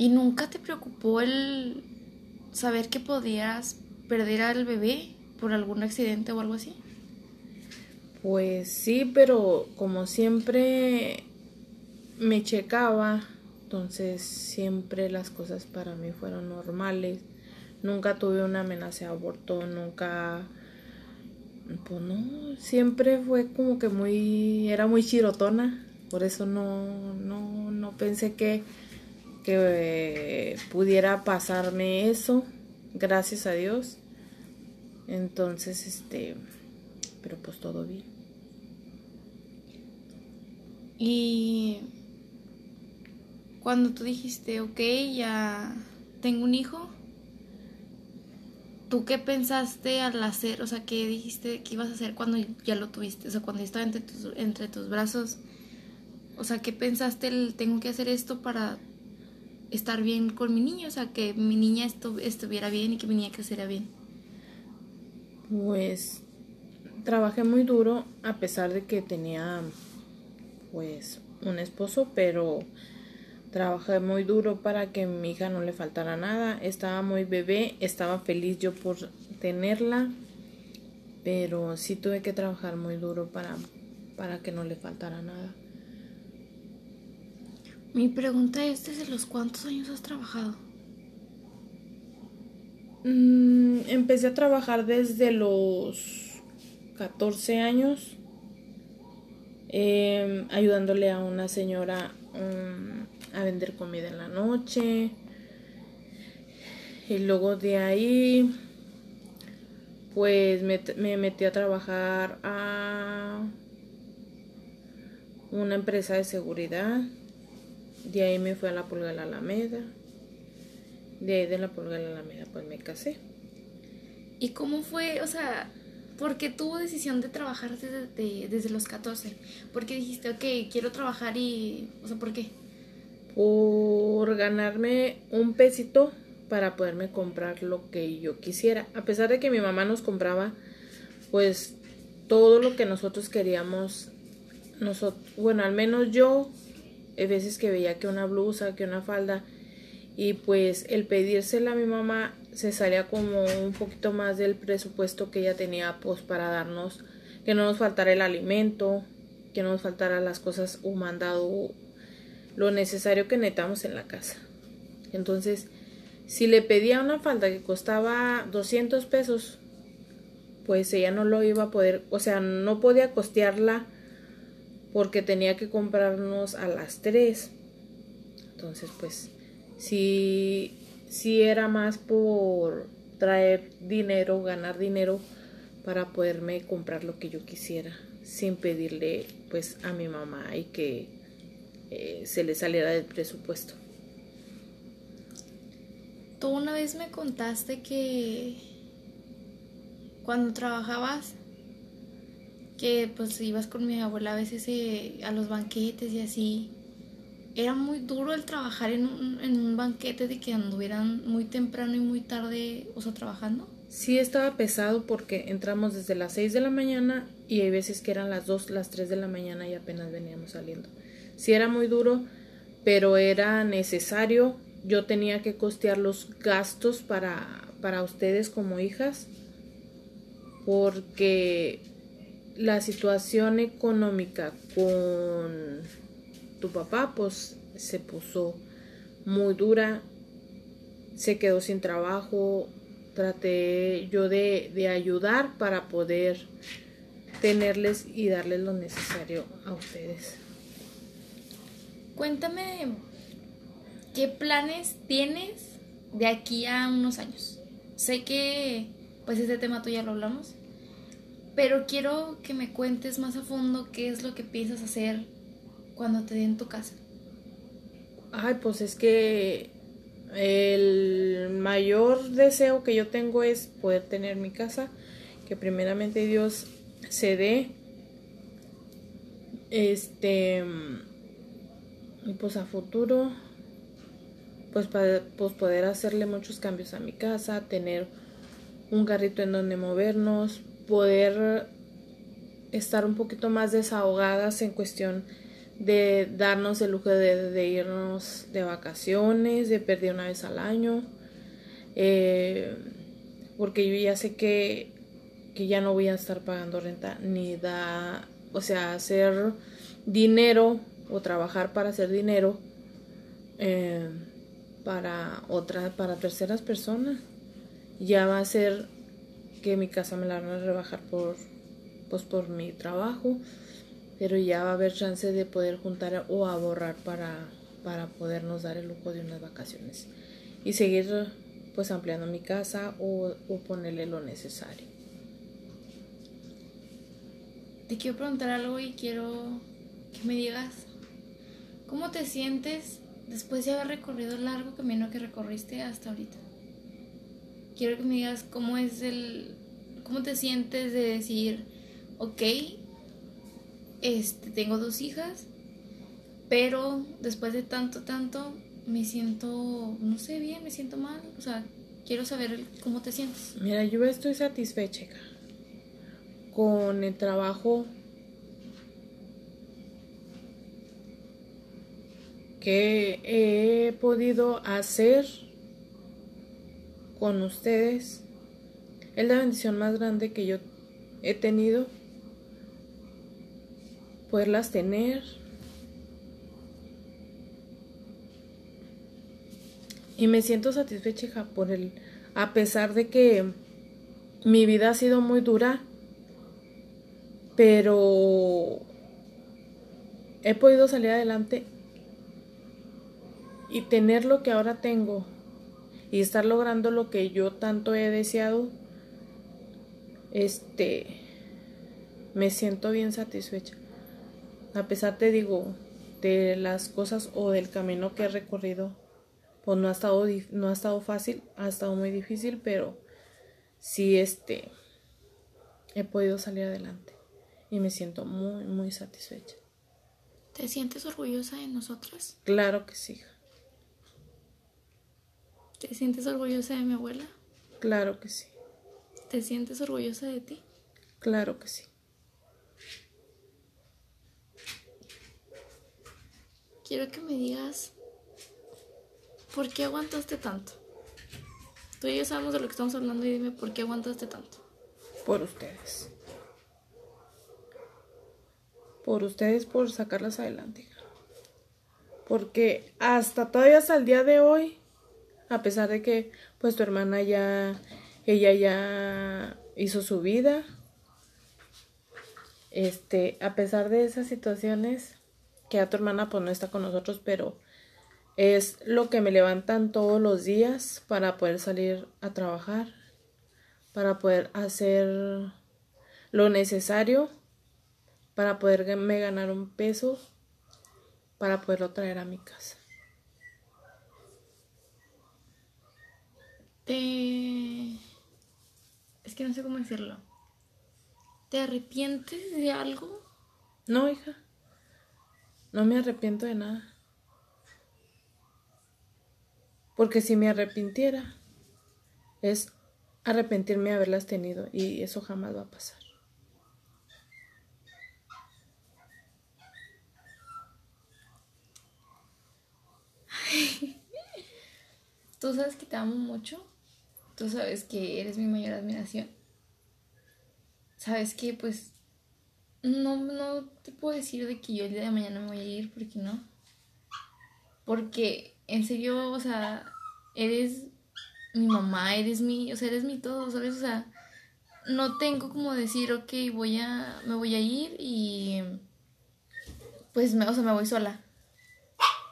¿Y nunca te preocupó el saber que podías perder al bebé por algún accidente o algo así? Pues sí, pero como siempre me checaba, entonces siempre las cosas para mí fueron normales. Nunca tuve una amenaza de aborto, nunca pues no, siempre fue como que muy era muy chirotona, por eso no no no pensé que que pudiera pasarme eso, gracias a Dios. Entonces, este, pero pues todo bien. Y cuando tú dijiste, ok, ya tengo un hijo, ¿tú qué pensaste al hacer? O sea, ¿qué dijiste que ibas a hacer cuando ya lo tuviste? O sea, cuando estaba entre tus, entre tus brazos. O sea, ¿qué pensaste el tengo que hacer esto para estar bien con mi niño? O sea, que mi niña estuviera bien y que mi niña creciera bien. Pues trabajé muy duro a pesar de que tenía pues un esposo, pero trabajé muy duro para que mi hija no le faltara nada. Estaba muy bebé, estaba feliz yo por tenerla, pero sí tuve que trabajar muy duro para, para que no le faltara nada. Mi pregunta es, ¿desde los cuántos años has trabajado? Mm, empecé a trabajar desde los 14 años, em, ayudándole a una señora mm, a vender comida en la noche. Y luego de ahí, pues me, me metí a trabajar a una empresa de seguridad de ahí me fui a la Pulga de la Alameda. De ahí de la Pulga de la Alameda pues me casé. ¿Y cómo fue? O sea, ¿por qué tuvo decisión de trabajar desde, desde los 14? ¿Por qué dijiste, ok, quiero trabajar y... O sea, ¿por qué? Por ganarme un pesito para poderme comprar lo que yo quisiera. A pesar de que mi mamá nos compraba, pues todo lo que nosotros queríamos, nosotros, bueno, al menos yo hay veces que veía que una blusa, que una falda, y pues el pedírsela a mi mamá se salía como un poquito más del presupuesto que ella tenía pues para darnos, que no nos faltara el alimento, que no nos faltara las cosas o mandado lo necesario que necesitamos en la casa. Entonces, si le pedía una falda que costaba 200 pesos, pues ella no lo iba a poder, o sea, no podía costearla porque tenía que comprarnos a las tres. Entonces, pues, si, si era más por traer dinero, ganar dinero para poderme comprar lo que yo quisiera, sin pedirle pues a mi mamá y que eh, se le saliera del presupuesto. Tú una vez me contaste que cuando trabajabas que pues ibas con mi abuela a veces eh, a los banquetes y así. Era muy duro el trabajar en un, en un banquete de que anduvieran muy temprano y muy tarde, o sea, trabajando. Sí estaba pesado porque entramos desde las 6 de la mañana y hay veces que eran las 2, las 3 de la mañana y apenas veníamos saliendo. Sí era muy duro, pero era necesario. Yo tenía que costear los gastos para, para ustedes como hijas porque la situación económica con tu papá pues se puso muy dura, se quedó sin trabajo, traté yo de, de ayudar para poder tenerles y darles lo necesario a ustedes. Cuéntame qué planes tienes de aquí a unos años. Sé que pues este tema tú ya lo hablamos, pero quiero que me cuentes más a fondo qué es lo que piensas hacer cuando te den tu casa. Ay, pues es que el mayor deseo que yo tengo es poder tener mi casa, que primeramente Dios se dé. Este y pues a futuro pues pues poder hacerle muchos cambios a mi casa, tener un carrito en donde movernos, poder estar un poquito más desahogadas en cuestión de darnos el lujo de, irnos de vacaciones, de perder una vez al año, eh, porque yo ya sé que, que ya no voy a estar pagando renta, ni da, o sea, hacer dinero o trabajar para hacer dinero eh, para otras, para terceras personas. Ya va a ser que mi casa me la van a rebajar por, pues por mi trabajo, pero ya va a haber chance de poder juntar o ahorrar para, para podernos dar el lujo de unas vacaciones y seguir pues ampliando mi casa o, o ponerle lo necesario. Te quiero preguntar algo y quiero que me digas cómo te sientes después de haber recorrido el largo camino que recorriste hasta ahorita. Quiero que me digas cómo es el, cómo te sientes de decir, ok, este, tengo dos hijas, pero después de tanto, tanto, me siento, no sé bien, me siento mal, o sea, quiero saber cómo te sientes. Mira, yo estoy satisfecha con el trabajo que he podido hacer con ustedes. Es la bendición más grande que yo he tenido poderlas tener. Y me siento satisfecha por el a pesar de que mi vida ha sido muy dura pero he podido salir adelante y tener lo que ahora tengo y estar logrando lo que yo tanto he deseado, este, me siento bien satisfecha. A pesar, te digo, de las cosas o del camino que he recorrido, pues no ha estado, no ha estado fácil, ha estado muy difícil, pero sí, este, he podido salir adelante y me siento muy, muy satisfecha. ¿Te sientes orgullosa de nosotras? Claro que sí. ¿Te sientes orgullosa de mi abuela? Claro que sí. ¿Te sientes orgullosa de ti? Claro que sí. Quiero que me digas por qué aguantaste tanto. Tú y yo sabemos de lo que estamos hablando y dime por qué aguantaste tanto. Por ustedes. Por ustedes, por sacarlas adelante. Porque hasta todavía hasta el día de hoy a pesar de que pues tu hermana ya, ella ya hizo su vida, este, a pesar de esas situaciones, que a tu hermana pues no está con nosotros, pero es lo que me levantan todos los días para poder salir a trabajar, para poder hacer lo necesario, para poderme ganar un peso, para poderlo traer a mi casa. Es que no sé cómo decirlo. ¿Te arrepientes de algo? No, hija. No me arrepiento de nada. Porque si me arrepintiera, es arrepentirme de haberlas tenido y eso jamás va a pasar. Tú sabes que te amo mucho Tú sabes que eres mi mayor admiración. Sabes que pues no, no te puedo decir de que yo el día de mañana me voy a ir, porque no. Porque en serio, o sea, eres mi mamá, eres mi, o sea, eres mi todo, ¿sabes? O sea, no tengo como decir, ok, voy a, me voy a ir y pues, me, o sea, me voy sola.